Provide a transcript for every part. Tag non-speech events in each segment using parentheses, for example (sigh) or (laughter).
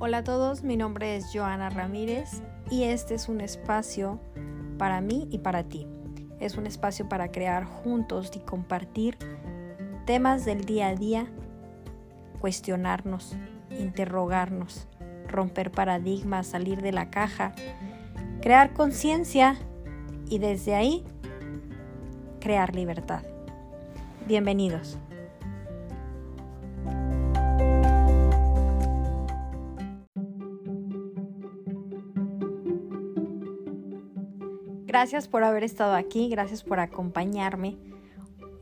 Hola a todos, mi nombre es Joana Ramírez y este es un espacio para mí y para ti. Es un espacio para crear juntos y compartir temas del día a día, cuestionarnos, interrogarnos, romper paradigmas, salir de la caja, crear conciencia y desde ahí crear libertad. Bienvenidos. Gracias por haber estado aquí, gracias por acompañarme.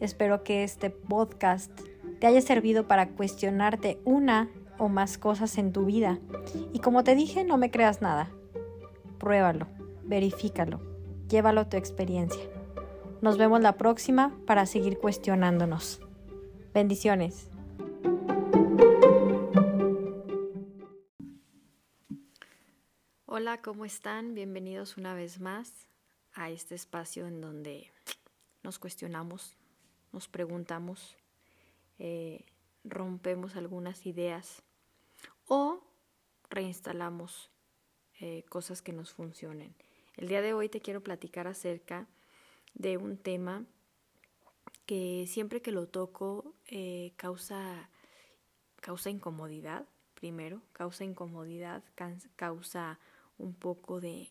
Espero que este podcast te haya servido para cuestionarte una o más cosas en tu vida. Y como te dije, no me creas nada. Pruébalo, verifícalo, llévalo tu experiencia. Nos vemos la próxima para seguir cuestionándonos. Bendiciones. Hola, ¿cómo están? Bienvenidos una vez más a este espacio en donde nos cuestionamos, nos preguntamos, eh, rompemos algunas ideas o reinstalamos eh, cosas que nos funcionen. El día de hoy te quiero platicar acerca de un tema que siempre que lo toco eh, causa, causa incomodidad, primero, causa incomodidad, causa un poco de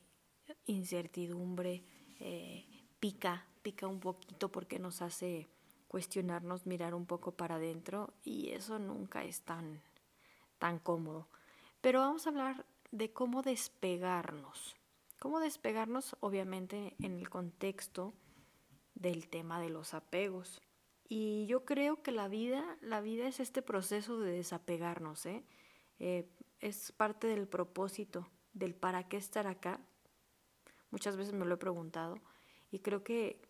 incertidumbre, eh, pica, pica un poquito porque nos hace cuestionarnos, mirar un poco para adentro y eso nunca es tan, tan cómodo. Pero vamos a hablar de cómo despegarnos. Cómo despegarnos, obviamente, en el contexto del tema de los apegos. Y yo creo que la vida, la vida es este proceso de desapegarnos, ¿eh? Eh, es parte del propósito, del para qué estar acá, Muchas veces me lo he preguntado y creo que,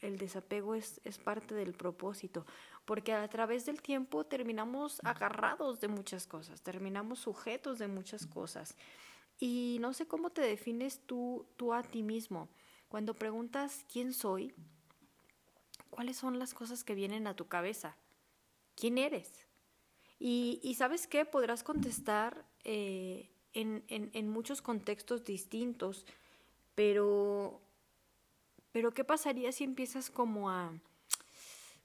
el, desapego es, es parte del propósito, porque a través del tiempo terminamos agarrados de muchas cosas, terminamos sujetos de muchas cosas. Y no sé cómo te defines tú, tú a ti mismo. Cuando preguntas quién soy, ¿cuáles son las cosas que vienen a tu cabeza? ¿Quién eres? Y, sabes qué, podrás contestar eh, en, en, en, muchos contextos distintos pero, pero ¿qué pasaría si empiezas como a,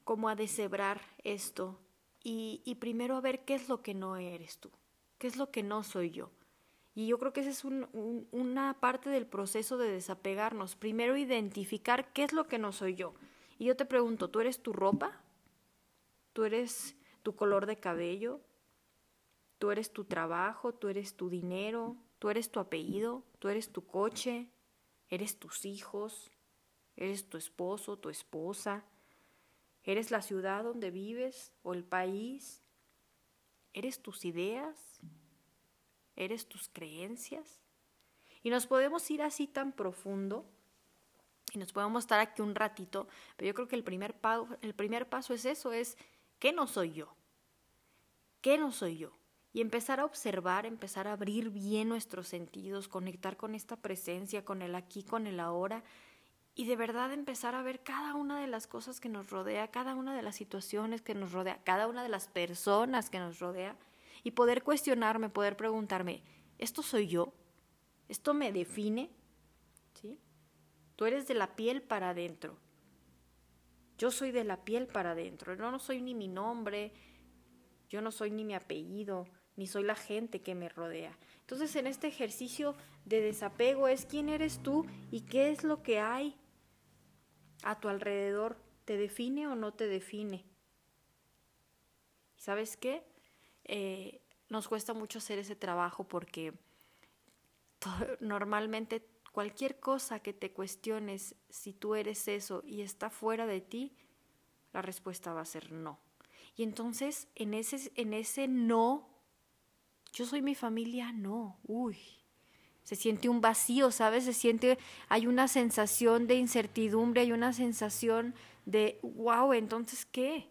como a deshebrar esto y, y primero a ver qué es lo que no eres tú, qué es lo que no soy yo? Y yo creo que esa es un, una parte del proceso de desapegarnos. Primero identificar qué es lo que no soy yo. Y yo te pregunto, ¿tú eres tu ropa? ¿Tú eres tu color de cabello? ¿Tú eres tu trabajo? ¿Tú eres tu dinero? ¿Tú eres tu apellido? ¿Tú eres tu coche? ¿Eres tus hijos? ¿Eres tu esposo, tu esposa? ¿Eres la ciudad donde vives o el país? ¿Eres tus ideas? ¿Eres tus creencias? Y nos podemos ir así tan profundo y nos podemos estar aquí un ratito, pero yo creo que el primer, el primer paso es eso, es ¿qué no soy yo? ¿Qué no soy yo? Y empezar a observar, empezar a abrir bien nuestros sentidos, conectar con esta presencia, con el aquí, con el ahora y de verdad empezar a ver cada una de las cosas que nos rodea, cada una de las situaciones que nos rodea, cada una de las personas que nos rodea y poder cuestionarme, poder preguntarme, ¿esto soy yo? ¿Esto me define? ¿Sí? Tú eres de la piel para adentro. Yo soy de la piel para adentro. No, no soy ni mi nombre, yo no soy ni mi apellido, ni soy la gente que me rodea. Entonces en este ejercicio de desapego es quién eres tú y qué es lo que hay a tu alrededor. ¿Te define o no te define? ¿Sabes qué? Eh, nos cuesta mucho hacer ese trabajo porque normalmente cualquier cosa que te cuestiones si tú eres eso y está fuera de ti, la respuesta va a ser no. Y entonces en ese, en ese no yo soy mi familia, no, uy, se siente un vacío, ¿sabes? Se siente, hay una sensación de incertidumbre, hay una sensación de, wow, entonces, ¿qué?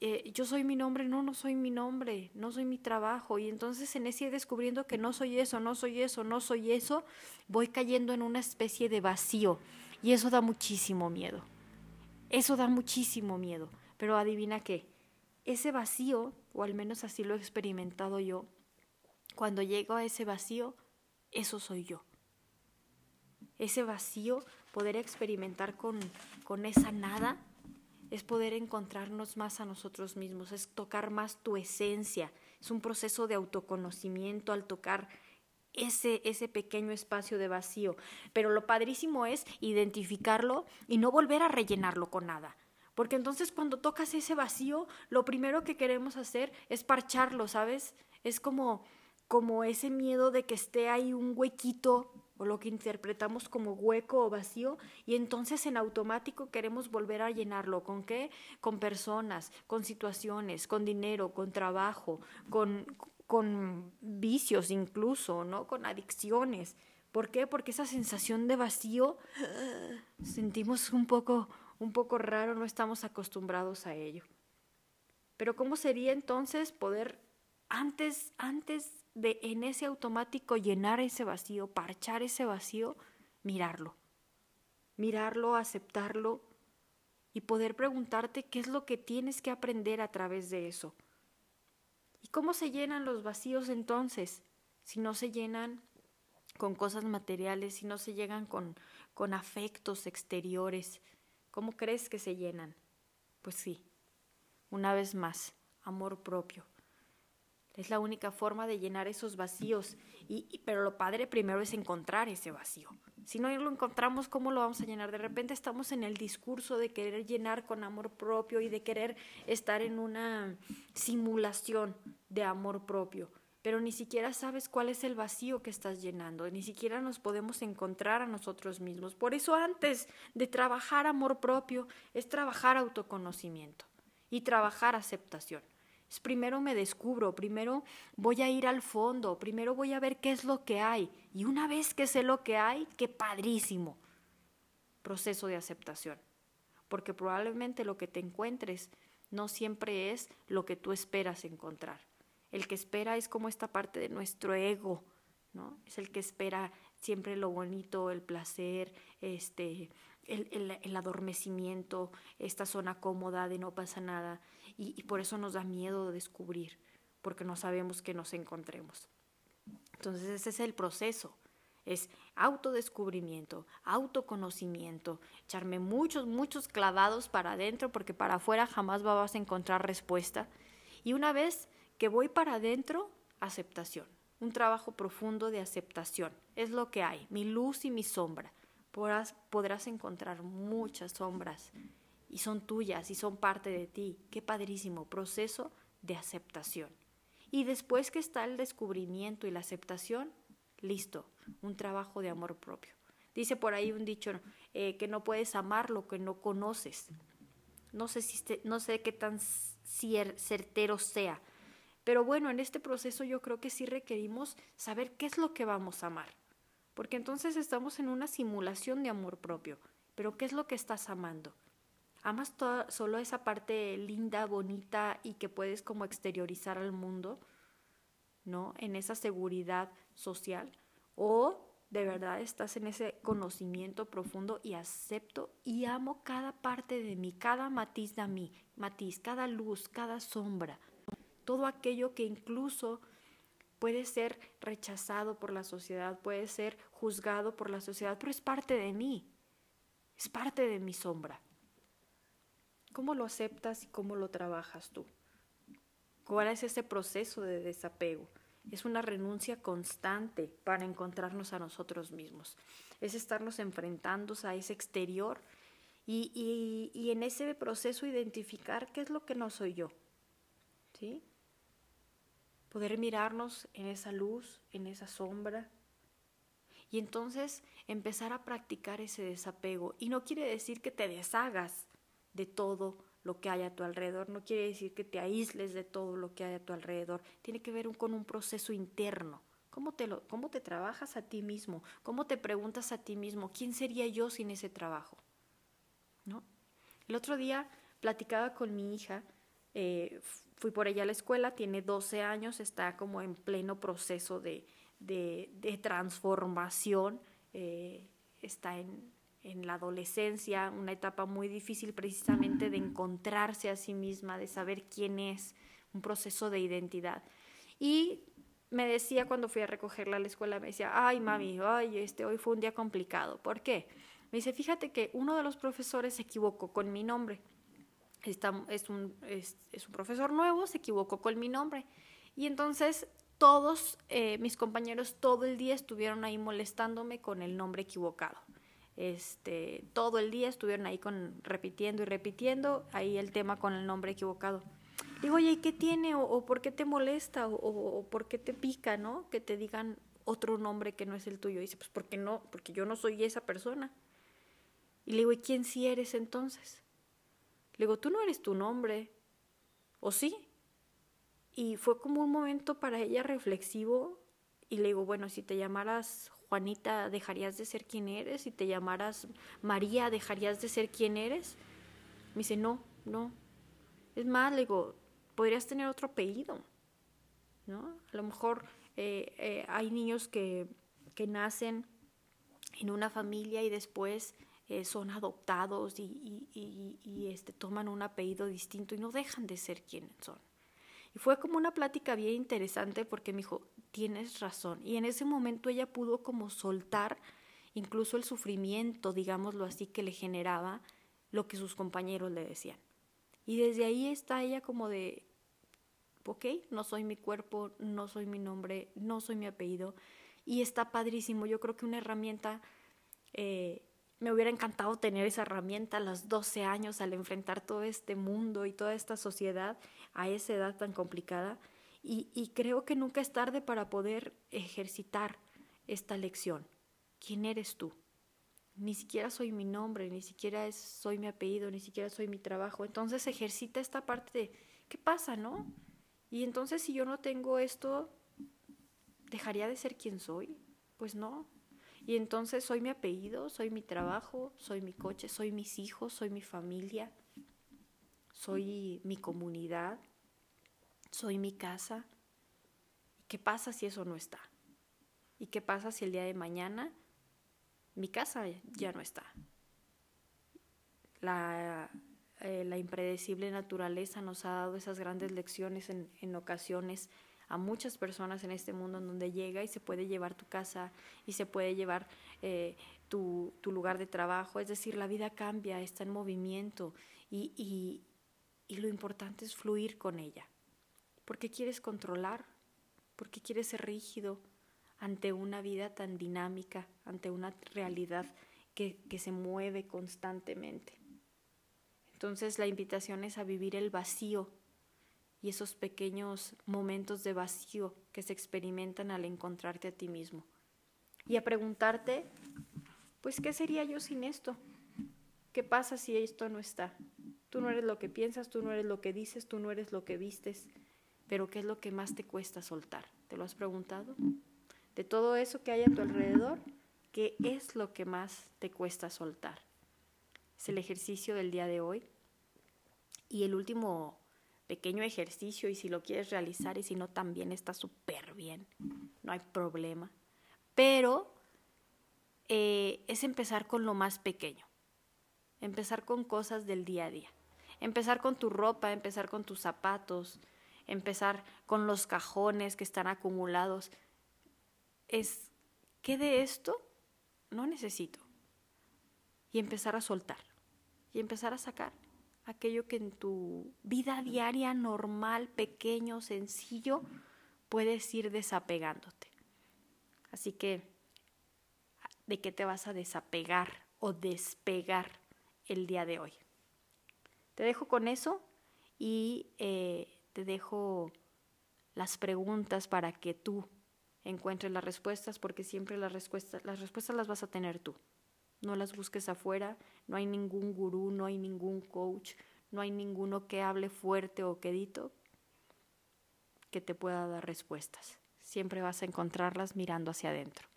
Eh, yo soy mi nombre, no, no soy mi nombre, no soy mi trabajo. Y entonces en ese descubriendo que no soy eso, no soy eso, no soy eso, voy cayendo en una especie de vacío. Y eso da muchísimo miedo. Eso da muchísimo miedo. Pero adivina qué, ese vacío, o al menos así lo he experimentado yo, Cuando llego a ese vacío, eso soy yo. Ese vacío, poder experimentar con, con esa nada, es poder encontrarnos más a nosotros mismos, es tocar más tu esencia, es un proceso de autoconocimiento al tocar ese, ese pequeño espacio de vacío. Pero lo padrísimo es identificarlo y no volver a rellenarlo con nada. Porque entonces cuando tocas ese vacío, lo primero que queremos hacer es parcharlo, ¿sabes? Es como, como ese miedo de que esté ahí un huequito o lo que interpretamos como hueco o vacío y entonces en automático queremos volver a llenarlo. ¿Con qué? Con personas, con situaciones, con dinero, con trabajo, con, con vicios incluso, ¿no? Con adicciones. ¿Por qué? Porque esa sensación de vacío (gasps) sentimos un poco un poco raro, no estamos acostumbrados a ello. Pero ¿cómo sería entonces poder antes, antes de en ese automático llenar ese vacío, parchar ese vacío, mirarlo? Mirarlo, aceptarlo y poder preguntarte qué es lo que tienes que aprender a través de eso. ¿Y cómo se llenan los vacíos entonces? Si no se llenan con cosas materiales, si no se llegan con, con afectos exteriores, ¿Cómo crees que se llenan? Pues sí, una vez más, amor propio. Es la única forma de llenar esos vacíos. Y, pero lo padre primero es encontrar ese vacío. Si no lo encontramos, ¿cómo lo vamos a llenar? De repente estamos en el discurso de querer llenar con amor propio y de querer estar en una simulación de amor propio pero ni siquiera sabes cuál es el vacío que estás llenando, ni siquiera nos podemos encontrar a nosotros mismos. Por eso antes de trabajar amor propio es trabajar autoconocimiento y trabajar aceptación. Primero me descubro, primero voy a ir al fondo, primero voy a ver qué es lo que hay y una vez que sé lo que hay, qué padrísimo. Proceso de aceptación, porque probablemente lo que te encuentres no siempre es lo que tú esperas encontrar. El que espera es como esta parte de nuestro ego, ¿no? Es el que espera siempre lo bonito, el placer, este, el, el, adormecimiento, esta zona cómoda de no pasa nada. Y, por eso nos da miedo descubrir, porque no sabemos que nos encontremos. Entonces ese es el proceso es autodescubrimiento, autoconocimiento, echarme muchos, muchos clavados para adentro porque para afuera jamás vas a encontrar respuesta. Y una vez que voy para adentro, aceptación. Un trabajo profundo de aceptación. Es lo que hay, mi luz y mi sombra. Podrás encontrar muchas sombras y son tuyas y son parte de ti. Qué padrísimo proceso de aceptación. Y después que está el descubrimiento y la aceptación, listo, un trabajo de amor propio. Dice por ahí un dicho eh, que no puedes amar lo que no conoces. No sé, si no sé qué tan certero sea, pero bueno, en este proceso yo creo que sí requerimos saber qué es lo que vamos a amar, porque entonces estamos en una simulación de amor propio, pero ¿qué es lo que estás amando? ¿Amas toda, solo esa parte linda, bonita y que puedes como exteriorizar al mundo? ¿No? En esa seguridad social. ¿O de verdad estás en ese conocimiento profundo y acepto y amo cada parte de mí, cada matiz de mí, matiz, cada luz, cada sombra? todo aquello que incluso puede ser rechazado por la sociedad, puede ser juzgado por la sociedad, pero es parte de mí, es parte de mi sombra. ¿Cómo lo aceptas y cómo lo trabajas tú? ¿Cuál es ese proceso de desapego? Es una renuncia constante para encontrarnos a nosotros mismos. Es estarnos enfrentando a ese exterior y, y, y en ese proceso identificar qué es lo que no soy yo. ¿Sí? poder mirarnos en esa luz, en esa sombra. Y entonces empezar a practicar ese desapego. Y no quiere decir que te deshagas de todo lo que hay a tu alrededor, no quiere decir que te aísles de todo lo que hay a tu alrededor. Tiene que ver con un proceso interno. ¿Cómo te, lo, ¿Cómo te trabajas a ti mismo? ¿Cómo te preguntas a ti mismo, quién sería yo sin ese trabajo? ¿No? El otro día platicaba con mi hija, eh, fui por ella a la escuela, tiene 12 años, está como en pleno proceso de, de, transformación, eh, está en, en la adolescencia, una etapa muy difícil precisamente de encontrarse a sí misma, de saber quién es, un proceso de identidad. Y me decía cuando fui a recogerla a la escuela, me decía, ay mami, ay, este, hoy fue un día complicado. ¿Por qué? Me dice, fíjate que uno de los profesores se equivocó con mi nombre. Está, es, un, es, un profesor nuevo, se equivocó con mi nombre. Y entonces todos eh, mis compañeros todo el día estuvieron ahí molestándome con el nombre equivocado. Este, todo el día estuvieron ahí con, repitiendo y repitiendo ahí el tema con el nombre equivocado. Digo, oye, ¿y qué tiene? ¿O, por qué te molesta? O, o, por qué te pica, no? Que te digan otro nombre que no es el tuyo. Y dice, pues, ¿por qué no? Porque yo no soy esa persona. Y le digo, ¿y quién sí eres entonces? Le digo, tú no eres tu nombre. ¿O sí? Y fue como un momento para ella reflexivo. Y le digo, bueno, si te llamaras Juanita, ¿dejarías de ser quien eres? Si te llamaras María, ¿dejarías de ser quien eres? Me dice, no, no. Es más, le digo, podrías tener otro apellido, ¿no? A lo mejor eh, eh, hay niños que, que, nacen en una familia y después eh, son adoptados y, y, este, toman un apellido distinto y no dejan de ser quienes son. Y fue como una plática bien interesante porque me dijo, tienes razón. Y en ese momento ella pudo como soltar incluso el sufrimiento, digámoslo así, que le generaba lo que sus compañeros le decían. Y desde ahí está ella como de, ok, no soy mi cuerpo, no soy mi nombre, no soy mi apellido. Y está padrísimo. Yo creo que una herramienta, eh, me hubiera encantado tener esa herramienta a los 12 años al enfrentar todo este mundo y toda esta sociedad a esa edad tan complicada. Y, creo que nunca es tarde para poder ejercitar esta lección. ¿Quién eres tú? Ni siquiera soy mi nombre, ni siquiera es, soy mi apellido, ni siquiera soy mi trabajo. Entonces ejercita esta parte de, ¿qué pasa, no? Y entonces si yo no tengo esto, ¿dejaría de ser quien soy? Pues no. Y entonces soy mi apellido, soy mi trabajo, soy mi coche, soy mis hijos, soy mi familia, soy mi comunidad, soy mi casa. ¿Qué pasa si eso no está? ¿Y qué pasa si el día de mañana mi casa ya no está? La eh, la impredecible naturaleza nos ha dado esas grandes lecciones en, en ocasiones a muchas personas en este mundo en donde llega y se puede llevar tu casa y se puede llevar eh, tu, tu, lugar de trabajo. Es decir, la vida cambia, está en movimiento y, y, y lo importante es fluir con ella. Porque quieres controlar, porque quieres ser rígido ante una vida tan dinámica, ante una realidad que, que se mueve constantemente. Entonces la invitación es a vivir el vacío y esos pequeños momentos de vacío que se experimentan al encontrarte a ti mismo. Y a preguntarte, pues, ¿qué sería yo sin esto? ¿Qué pasa si esto no está? Tú no eres lo que piensas, tú no eres lo que dices, tú no eres lo que vistes, pero ¿qué es lo que más te cuesta soltar? ¿Te lo has preguntado? De todo eso que hay a tu alrededor, ¿qué es lo que más te cuesta soltar? es el ejercicio del día de hoy. Y el último pequeño ejercicio, y si lo quieres realizar y si no, también está súper bien, no hay problema. Pero eh, es empezar con lo más pequeño, empezar con cosas del día a día, empezar con tu ropa, empezar con tus zapatos, empezar con los cajones que están acumulados. Es, ¿qué de esto no necesito? Y empezar a soltar y empezar a sacar aquello que en tu vida diaria normal, pequeño, sencillo, puedes ir desapegándote. Así que, ¿de qué te vas a desapegar o despegar el día de hoy? Te dejo con eso y eh, te dejo las preguntas para que tú encuentres las respuestas, porque siempre las respuestas, las respuestas las vas a tener tú. No las busques afuera, no hay ningún gurú, no hay ningún coach, no hay ninguno que hable fuerte o quedito que te pueda dar respuestas. Siempre vas a encontrarlas mirando hacia adentro.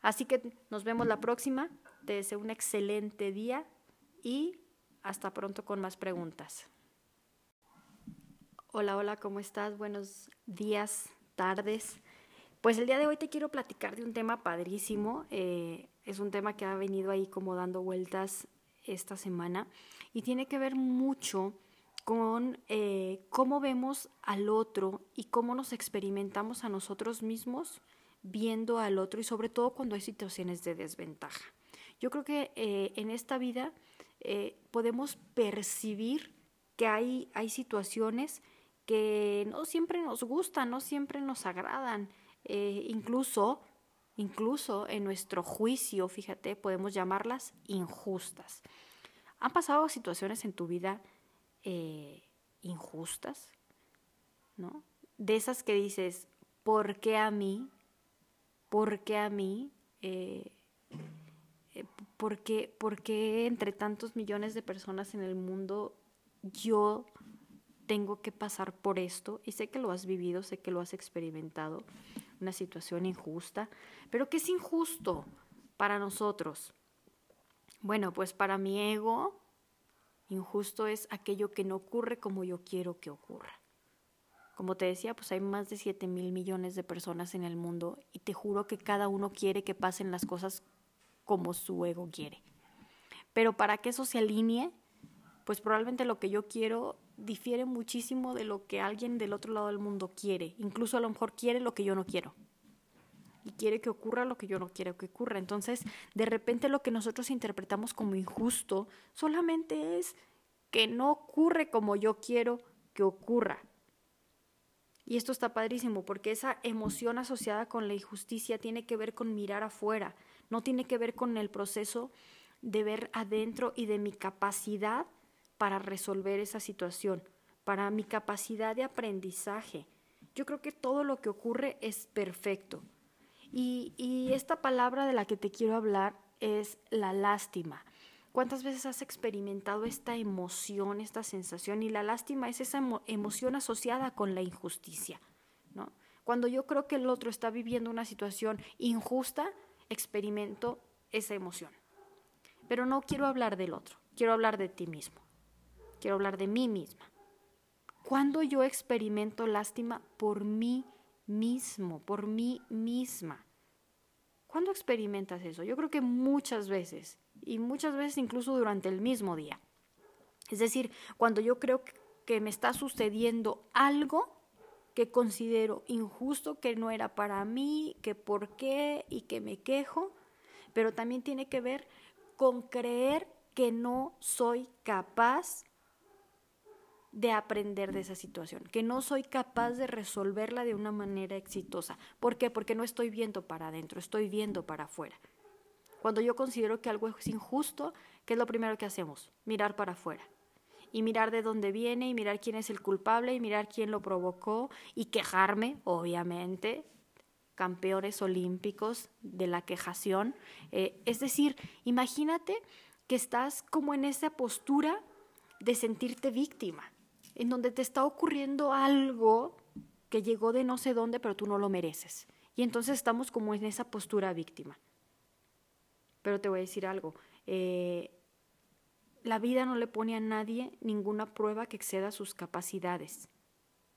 Así que nos vemos la próxima. Te deseo un excelente día y hasta pronto con más preguntas. Hola, hola, ¿cómo estás? Buenos días, tardes. Pues el día de hoy te quiero platicar de un tema padrísimo. Eh, es un tema que ha venido ahí como dando vueltas esta semana y tiene que ver mucho con eh, cómo vemos al otro y cómo nos experimentamos a nosotros mismos viendo al otro y sobre todo cuando hay situaciones de desventaja. Yo creo que eh, en esta vida podemos percibir que hay, hay situaciones que no siempre nos gustan, no siempre nos agradan, eh, incluso, incluso en nuestro juicio, fíjate, podemos llamarlas injustas. ¿Han pasado situaciones en tu vida injustas? ¿No? De esas que dices, ¿por qué a mí? ¿Por qué a mí? Eh, eh, ¿por, qué, entre tantos millones de personas en el mundo yo tengo que pasar por esto? Y sé que lo has vivido, sé que lo has experimentado, una situación injusta, pero ¿qué es injusto para nosotros? Bueno, pues para mi ego, injusto es aquello que no ocurre como yo quiero que ocurra. Como te decía, pues hay más de 7 mil millones de personas en el mundo y te juro que cada uno quiere que pasen las cosas como su ego quiere. Pero para que eso se alinee, pues probablemente lo que yo quiero difiere muchísimo de lo que alguien del otro lado del mundo quiere. Incluso a lo mejor quiere lo que yo no quiero. Y quiere que ocurra lo que yo no quiero que ocurra. Entonces, de repente lo que nosotros interpretamos como injusto solamente es que no ocurre como yo quiero que ocurra. Y esto está padrísimo porque esa emoción asociada con la injusticia tiene que ver con mirar afuera, no tiene que ver con el proceso de ver adentro y de mi capacidad para resolver esa situación, para mi capacidad de aprendizaje. Yo creo que todo lo que ocurre es perfecto. Y, esta palabra de la que te quiero hablar es la lástima. ¿Cuántas veces has experimentado esta emoción, esta sensación? Y la lástima es esa emoción asociada con la injusticia, ¿no? Cuando yo creo que el otro está viviendo una situación injusta, experimento esa emoción. Pero no quiero hablar del otro, quiero hablar de ti mismo, quiero hablar de mí misma. Cuando yo experimento lástima por mí mismo, por mí misma. ¿Cuándo experimentas eso? Yo creo que muchas veces y muchas veces incluso durante el mismo día. Es decir, cuando yo creo que me está sucediendo algo que considero injusto, que no era para mí, que por qué y que me quejo, pero también tiene que ver con creer que no soy capaz de aprender de esa situación, que no soy capaz de resolverla de una manera exitosa. ¿Por qué? Porque no estoy viendo para adentro, estoy viendo para afuera. Cuando yo considero que algo es injusto, ¿qué es lo primero que hacemos? Mirar para afuera. Y mirar de dónde viene, y mirar quién es el culpable, y mirar quién lo provocó, y quejarme, obviamente, campeones olímpicos de la quejación. Eh, es decir, imagínate que estás como en esa postura de sentirte víctima, en donde te está ocurriendo algo que llegó de no sé dónde, pero tú no lo mereces. Y entonces estamos como en esa postura víctima. Pero te voy a decir algo, eh, la vida no le pone a nadie ninguna prueba que exceda sus capacidades.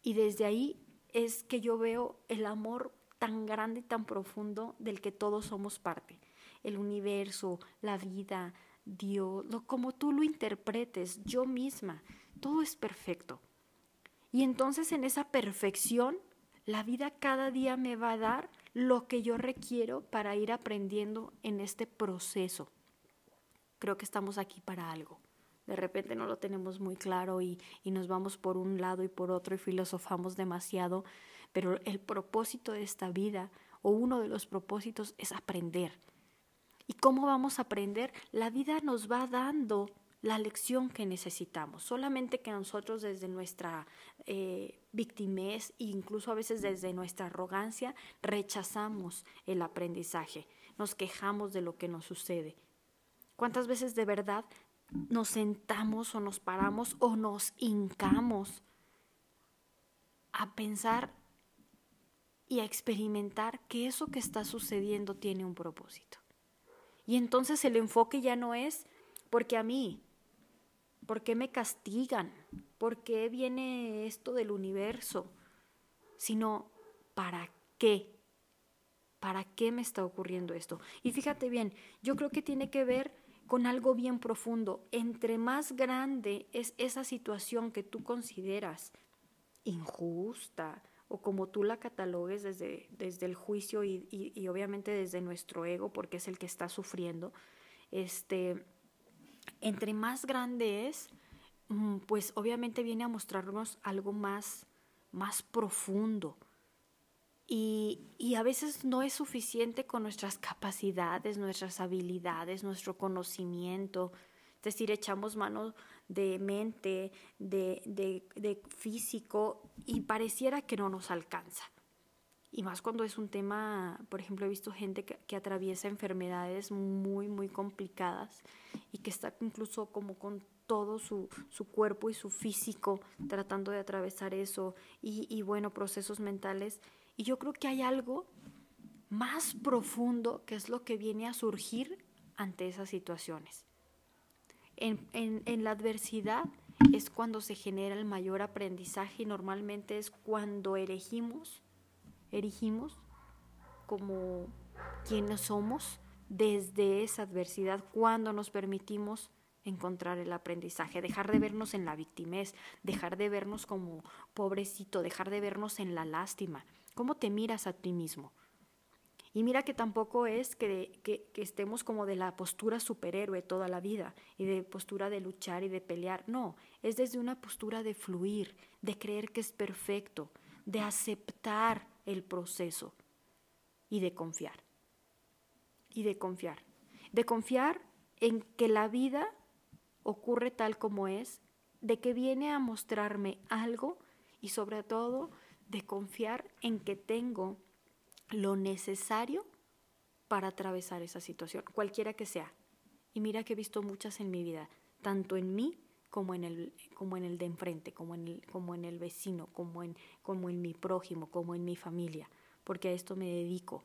Y desde ahí es que yo veo el amor tan grande y tan profundo del que todos somos parte. El universo, la vida, Dios, lo, como tú lo interpretes, yo misma, todo es perfecto. Y entonces en esa perfección, la vida cada día me va a dar lo que yo requiero para ir aprendiendo en este proceso. Creo que estamos aquí para algo. De repente no lo tenemos muy claro y, y nos vamos por un lado y por otro y filosofamos demasiado, pero el propósito de esta vida o uno de los propósitos es aprender. ¿Y cómo vamos a aprender? La vida nos va dando la lección que necesitamos. Solamente que nosotros desde nuestra eh, victimez e incluso a veces desde nuestra arrogancia rechazamos el aprendizaje, nos quejamos de lo que nos sucede. ¿Cuántas veces de verdad nos sentamos o nos paramos o nos hincamos a pensar y a experimentar que eso que está sucediendo tiene un propósito? Y entonces el enfoque ya no es porque a mí, ¿Por qué me castigan? ¿Por qué viene esto del universo? Sino, ¿para qué? ¿Para qué me está ocurriendo esto? Y fíjate bien, yo creo que tiene que ver con algo bien profundo. Entre más grande es esa situación que tú consideras injusta o como tú la catalogues desde, desde el juicio y, y, obviamente desde nuestro ego, porque es el que está sufriendo, este, entre más grande es, mm, pues obviamente viene a mostrarnos algo más, más profundo. Y, y, a veces no es suficiente con nuestras capacidades, nuestras habilidades, nuestro conocimiento. Es decir, echamos mano de mente, de, de, de físico y pareciera que no nos alcanza. Y más cuando es un tema, por ejemplo, he visto gente que, atraviesa enfermedades muy, muy complicadas y que está incluso como con todo su, su cuerpo y su físico tratando de atravesar eso y, y, bueno, procesos mentales. Y yo creo que hay algo más profundo que es lo que viene a surgir ante esas situaciones. En, en, en la adversidad es cuando se genera el mayor aprendizaje y normalmente es cuando erigimos, erigimos como quienes somos desde esa adversidad, cuando nos permitimos encontrar el aprendizaje, dejar de vernos en la victimez, dejar de vernos como pobrecito, dejar de vernos en la lástima. ¿Cómo te miras a ti mismo? Y mira que tampoco es que, que, estemos como de la postura superhéroe toda la vida y de postura de luchar y de pelear. No, es desde una postura de fluir, de creer que es perfecto, de aceptar el proceso y de confiar. Y de confiar. De confiar en que la vida ocurre tal como es, de que viene a mostrarme algo y sobre todo de confiar en que tengo lo necesario para atravesar esa situación, cualquiera que sea. Y mira que he visto muchas en mi vida, tanto en mí como en el, como en el de enfrente, como en el, como en el vecino, como en, como en mi prójimo, como en mi familia, porque a esto me dedico.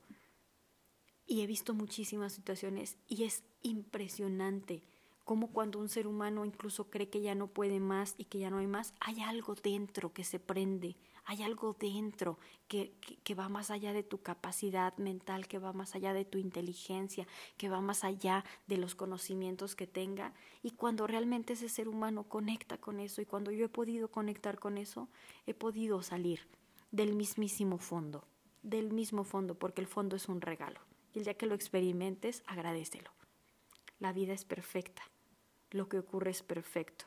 Y he visto muchísimas situaciones y es impresionante cómo cuando un ser humano incluso cree que ya no puede más y que ya no hay más, hay algo dentro que se prende, hay algo dentro que, que, va más allá de tu capacidad mental, que va más allá de tu inteligencia, que va más allá de los conocimientos que tenga. Y cuando realmente ese ser humano conecta con eso y cuando yo he podido conectar con eso, he podido salir del mismísimo fondo, del mismo fondo, porque el fondo es un regalo. Y el día que lo experimentes, agradecelo. La vida es perfecta, lo que ocurre es perfecto.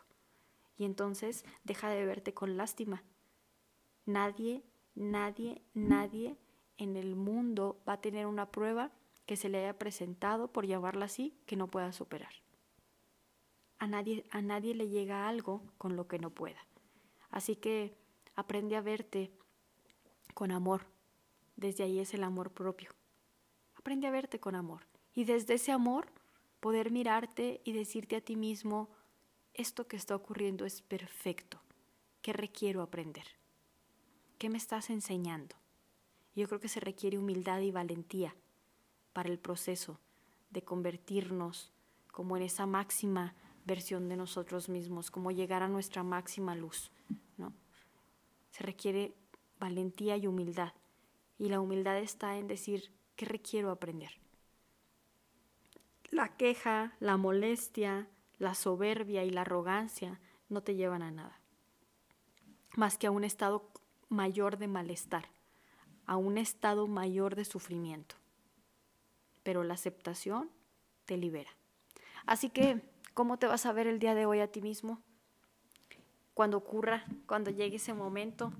Y entonces deja de verte con lástima, Nadie, nadie, nadie en el mundo va a tener una prueba que se le haya presentado, por llamarla así, que no pueda superar. A nadie, a nadie le llega algo con lo que no pueda. Así que aprende a verte con amor. Desde ahí es el amor propio. Aprende a verte con amor. Y desde ese amor poder mirarte y decirte a ti mismo, esto que está ocurriendo es perfecto. ¿Qué requiero aprender? ¿Qué me estás enseñando? Yo creo que se requiere humildad y valentía para el proceso de convertirnos como en esa máxima versión de nosotros mismos, como llegar a nuestra máxima luz, ¿no? Se requiere valentía y humildad. Y la humildad está en decir, ¿qué requiero aprender? La queja, la molestia, la soberbia y la arrogancia no te llevan a nada, más que a un estado mayor de malestar, a un estado mayor de sufrimiento. Pero la aceptación te libera. Así que, ¿cómo te vas a ver el día de hoy a ti mismo? Cuando ocurra, cuando llegue ese momento,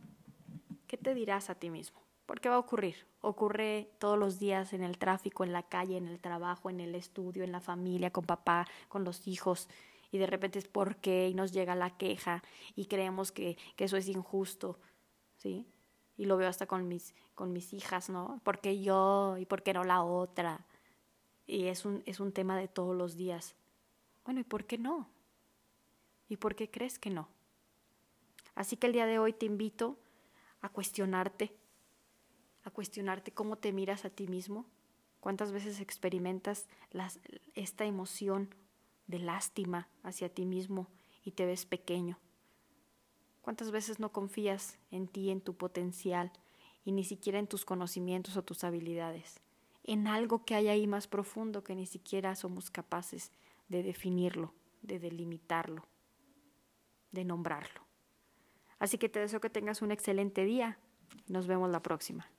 ¿qué te dirás a ti mismo? ¿Por qué va a ocurrir? Ocurre todos los días en el tráfico, en la calle, en el trabajo, en el estudio, en la familia, con papá, con los hijos, y de repente es por qué y nos llega la queja y creemos que, que eso es injusto. ¿Sí? Y lo veo hasta con mis, con mis hijas, ¿no? ¿Por qué yo y por qué no la otra? Y es un, es un tema de todos los días. Bueno, ¿y por qué no? ¿Y por qué crees que no? Así que el día de hoy te invito a cuestionarte, a cuestionarte cómo te miras a ti mismo, cuántas veces experimentas esta emoción de lástima hacia ti mismo y te ves pequeño. ¿Cuántas veces no confías en ti, en tu potencial y ni siquiera en tus conocimientos o tus habilidades? En algo que hay ahí más profundo que ni siquiera somos capaces de definirlo, de delimitarlo, de nombrarlo. Así que te deseo que tengas un excelente día. Nos vemos la próxima.